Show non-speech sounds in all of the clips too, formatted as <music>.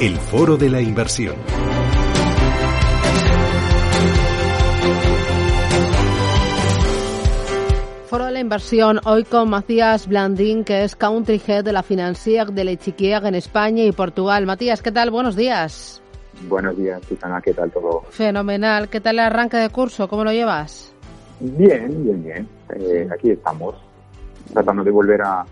El Foro de la Inversión. Foro de la Inversión, hoy con Matías Blandín, que es Country Head de la Financier de Lechiquieg en España y Portugal. Matías, ¿qué tal? Buenos días. Buenos días, Susana, ¿qué tal todo? Fenomenal. ¿Qué tal el arranque de curso? ¿Cómo lo llevas? Bien, bien, bien. Eh, aquí estamos, tratando de volver a,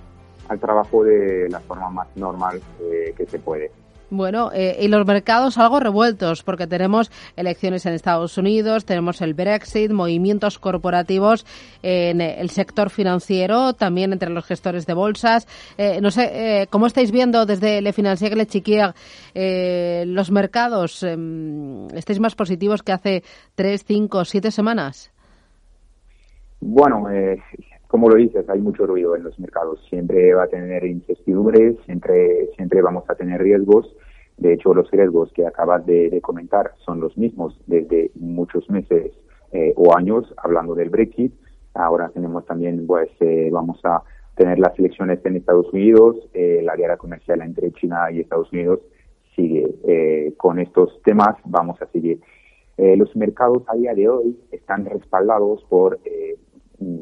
al trabajo de la forma más normal eh, que se puede. Bueno, eh, y los mercados algo revueltos, porque tenemos elecciones en Estados Unidos, tenemos el Brexit, movimientos corporativos en el sector financiero, también entre los gestores de bolsas. Eh, no sé, eh, ¿cómo estáis viendo desde Le Financier Le Chiquier eh, los mercados? Em, ¿Estáis más positivos que hace tres, cinco, siete semanas? Bueno, eh, como lo dices, hay mucho ruido en los mercados. Siempre va a tener incertidumbres, siempre, siempre vamos a tener riesgos. De hecho, los riesgos que acabas de, comentar son los mismos desde muchos meses eh, o años, hablando del Brexit. Ahora tenemos también, pues, eh, vamos a tener las elecciones en Estados Unidos, eh, la guerra comercial entre China y Estados Unidos sigue. Eh, con estos temas vamos a seguir. Los mercados a día de hoy están respaldados por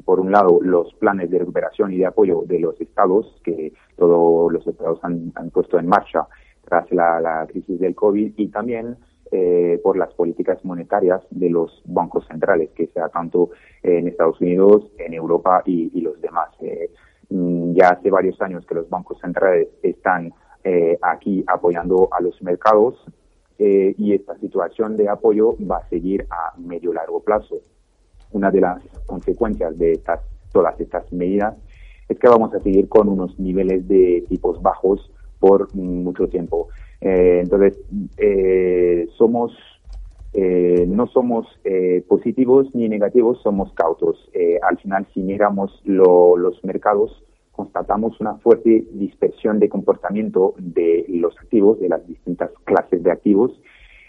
por un lado, los planes de recuperación y de apoyo de los estados, que todos los estados han, han puesto en marcha tras la, la, crisis del COVID, y también eh, por las políticas monetarias de los bancos centrales, que sea tanto en Estados Unidos, en Europa y, los demás. Eh, ya hace varios años que los bancos centrales están eh, aquí apoyando a los mercados eh, y esta situación de apoyo va a seguir a medio largo plazo una de las consecuencias de estas, todas estas medidas es que vamos a seguir con unos niveles de tipos bajos por mucho tiempo. Eh, entonces, eh, somos, eh, no somos eh, positivos ni negativos, somos cautos. Eh, al final, si miramos lo, los mercados, constatamos una fuerte dispersión de comportamiento de los activos, de las distintas clases de activos,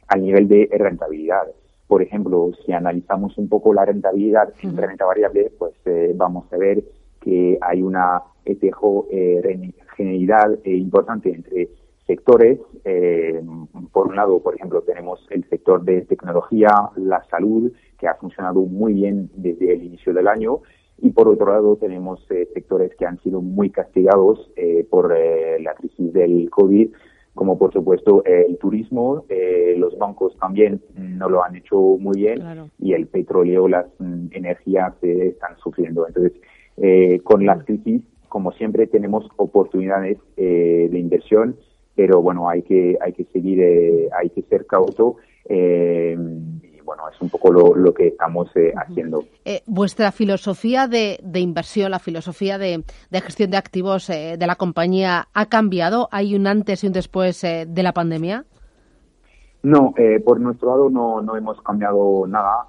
al nivel de rentabilidad. Por ejemplo, si analizamos un poco la rentabilidad en renta variable, pues eh, vamos a ver que hay una heterogeneidad eh, importante entre sectores. Eh, por un lado, por ejemplo, tenemos el sector de tecnología, la salud, que ha funcionado muy bien desde el inicio del año. Y por otro lado, tenemos eh, sectores que han sido muy castigados eh, por eh, la crisis del COVID, como por supuesto eh, el turismo, eh, los bancos también no lo han hecho muy bien Claro. y el petróleo, las mm, energías eh, están sufriendo. Entonces, eh, con las crisis, como siempre, tenemos oportunidades eh, de inversión, pero bueno, hay que hay que seguir, eh, hay que ser cauto. Es un poco lo, lo que estamos eh, haciendo. Eh, ¿Vuestra filosofía de, de inversión, la filosofía de, de gestión de activos eh, de la compañía ha cambiado? ¿Hay un antes y un después de la pandemia? No, eh, por nuestro lado no, no hemos cambiado nada.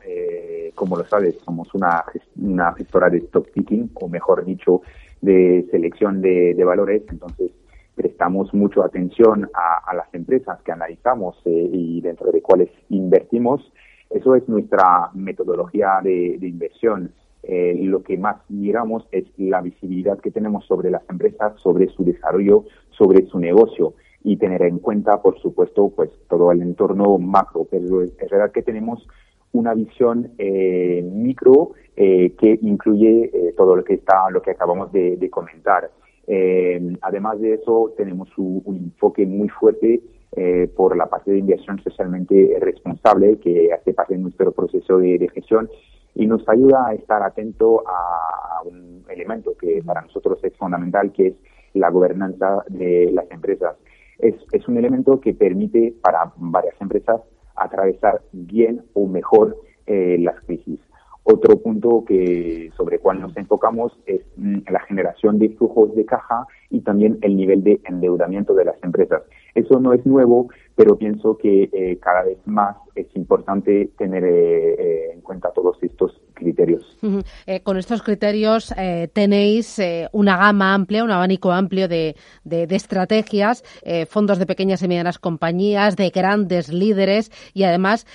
Como lo sabes, somos una, una gestora de stock picking, o mejor dicho, de selección de, de valores. Entonces, prestamos mucho atención a, a las empresas que analizamos eh, y dentro de cuáles invertimos. Eso es nuestra metodología de, inversión. Eh, lo que más miramos es la visibilidad que tenemos sobre las empresas, sobre su desarrollo, sobre su negocio y tener en cuenta, por supuesto, pues todo el entorno macro. Pero es verdad que tenemos una visión eh, micro eh, que incluye eh, todo lo que está, lo que acabamos de, de comentar. Eh, además de eso, tenemos un enfoque muy fuerte eh, por la parte de inversión socialmente responsable que hace parte de nuestro proceso de, de gestión y nos ayuda a estar atento a, un elemento que para nosotros es fundamental, que es la gobernanza de las empresas. Es, es un elemento que permite para varias empresas atravesar bien o mejor eh, las crisis. Otro punto que sobre el cual nos enfocamos es mm, la generación de flujos de caja y también el nivel de endeudamiento de las empresas. Eso no es nuevo, pero pienso que eh, cada vez más es importante tener eh, eh, en cuenta todos estos criterios. con estos criterios tenéis una gama amplia, un abanico amplio de, de, de estrategias, fondos de pequeñas y medianas compañías, de grandes líderes y además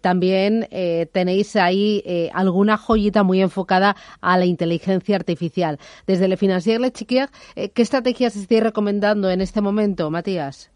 también tenéis ahí alguna joyita muy enfocada a la inteligencia artificial. Desde Le Financier Le Chiquier, ¿qué estrategias estáis recomendando en este momento, Matías?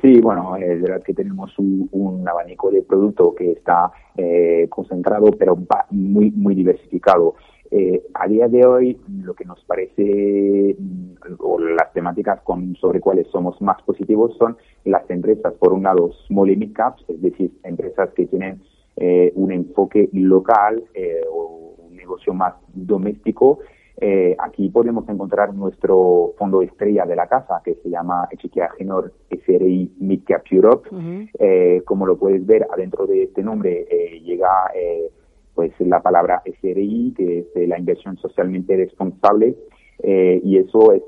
Sí, bueno, es verdad que tenemos un, abanico de producto que está eh, concentrado, pero muy, muy diversificado. Eh, a día de hoy, lo que nos parece, mm, o las temáticas con, sobre cuales somos más positivos son las empresas, por un lado, small and mid caps, es decir, empresas que tienen eh, un enfoque local o un negocio más doméstico eh, aquí podemos encontrar nuestro fondo estrella de la casa, que se llama Echiquia Genor SRI Midcap Europe. Eh, como lo puedes ver, adentro de este nombre eh, llega pues la palabra SRI, que es la inversión socialmente responsable, y eso es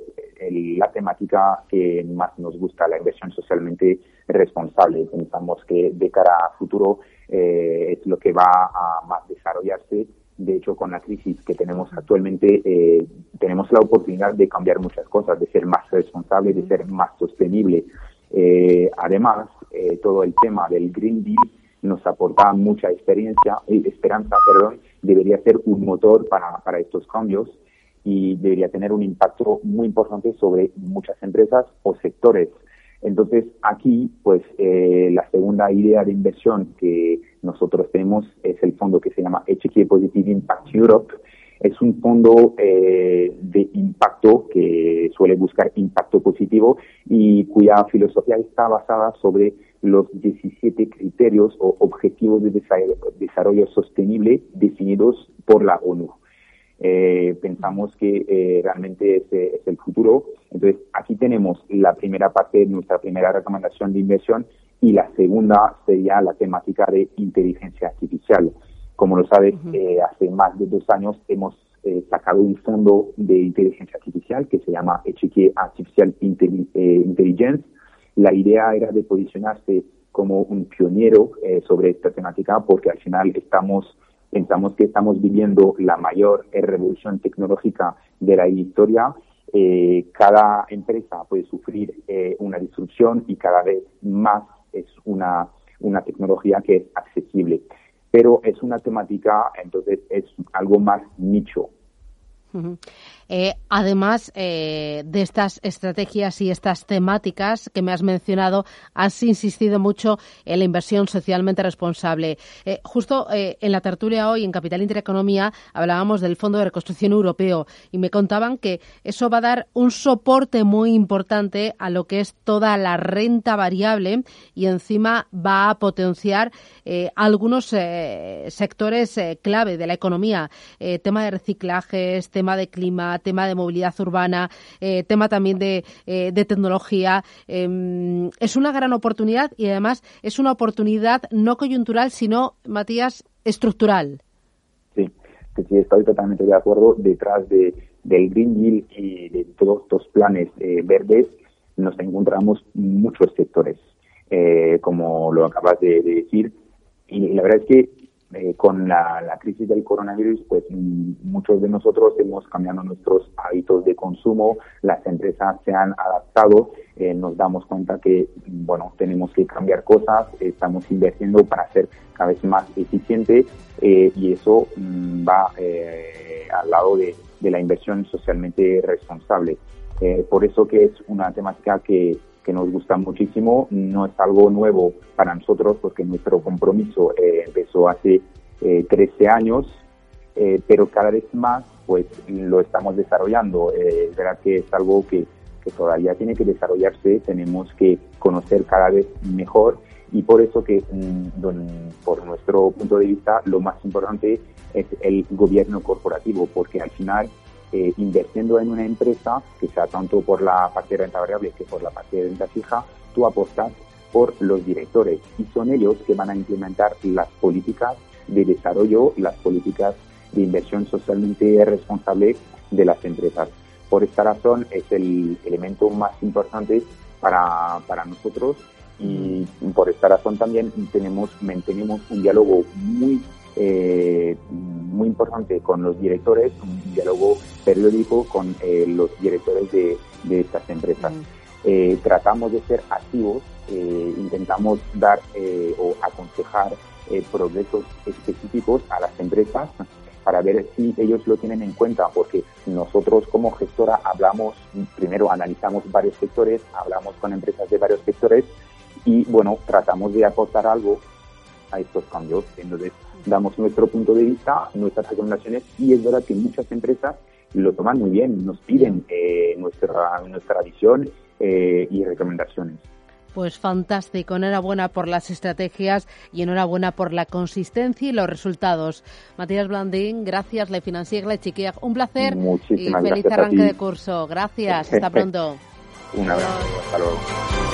la temática que más nos gusta, la inversión socialmente responsable. Pensamos que de cara a futuro es lo que va a más desarrollarse de hecho, con la crisis que tenemos actualmente, eh, tenemos la oportunidad de cambiar muchas cosas, de ser más responsable, de ser más sostenible. Eh, además, eh, todo el tema del Green Deal nos aporta mucha experiencia, esperanza, perdón, debería ser un motor para, para estos cambios y debería tener un impacto muy importante sobre muchas empresas o sectores entonces, aquí, pues, eh, la segunda idea de inversión que nosotros tenemos es el fondo que se llama HQ Positive Impact Europe. Es un fondo eh, de impacto que suele buscar impacto positivo y cuya filosofía está basada sobre los 17 criterios o objetivos de desarrollo sostenible definidos por la ONU. Eh, pensamos que eh, realmente ese es el futuro. Entonces, aquí tenemos la primera parte de nuestra primera recomendación de inversión y la segunda sería la temática de inteligencia artificial. Como lo sabes, eh, hace más de dos años hemos sacado un fondo de inteligencia artificial que se llama Echique Artificial Intelligence. La idea era de posicionarse como un pionero sobre esta temática porque al final estamos Pensamos que estamos viviendo la mayor revolución tecnológica de la historia. Eh, cada empresa puede sufrir eh, una disrupción y cada vez más es una, una tecnología que es accesible. Pero es una temática, entonces es algo más nicho. Eh, además eh, de estas estrategias y estas temáticas que me has mencionado, has insistido mucho en la inversión socialmente responsable. Eh, justo en la tertulia hoy en Capital Intereconomía hablábamos del Fondo de Reconstrucción Europeo y me contaban que eso va a dar un soporte muy importante a lo que es toda la renta variable y encima va a potenciar algunos sectores clave de la economía, tema de reciclajes, tema de clima, tema de movilidad urbana, eh, tema también de, eh, tecnología. Em, es una gran oportunidad y además es una oportunidad no coyuntural, sino, Matías, estructural. Sí, sí, estoy totalmente de acuerdo. Detrás de, del Green Deal y de todos estos planes eh, verdes nos encontramos muchos sectores, como lo acabas de decir. Y la verdad es que eh, con la, crisis del coronavirus, pues mm, muchos de nosotros hemos cambiado nuestros hábitos de consumo, las empresas se han adaptado, eh, nos damos cuenta que, bueno, tenemos que cambiar cosas, estamos invirtiendo para ser cada vez más eficientes eh, y eso mm, va al lado de, de, la inversión socialmente responsable. por eso que es una temática que que nos gusta muchísimo. No es algo nuevo para nosotros porque nuestro compromiso eh, empezó hace 13 eh, años, eh, pero cada vez más pues lo estamos desarrollando. es verdad que es algo que, que todavía tiene que desarrollarse, tenemos que conocer cada vez mejor y por eso que mm, por nuestro punto de vista lo más importante es el gobierno corporativo porque al final eh, invirtiendo en una empresa, que sea tanto por la parte de renta variable que por la parte de renta fija, tú apostas por los directores y son ellos que van a implementar las políticas de desarrollo las políticas de inversión socialmente responsable de las empresas. Por esta razón es el elemento más importante para, para nosotros y por esta razón también tenemos, mantenemos un diálogo muy eh, muy importante con los directores, un diálogo periódico con eh, los directores de, de estas empresas. Eh, tratamos de ser activos, eh, intentamos dar eh, o aconsejar progresos específicos a las empresas para ver si ellos lo tienen en cuenta, porque nosotros como gestora hablamos, primero analizamos varios sectores, hablamos con empresas de varios sectores y bueno, tratamos de aportar algo a estos cambios. Entonces, damos nuestro punto de vista, nuestras recomendaciones y es verdad que muchas empresas lo toman muy bien, nos piden eh, nuestra, nuestra visión eh, y recomendaciones. Pues fantástico, enhorabuena por las estrategias y enhorabuena por la consistencia y los resultados. Matías Blandín, gracias, Le Financier, Le Chiquiag, un placer y feliz arranque de curso. Gracias, hasta <laughs> pronto. un abrazo, hasta luego.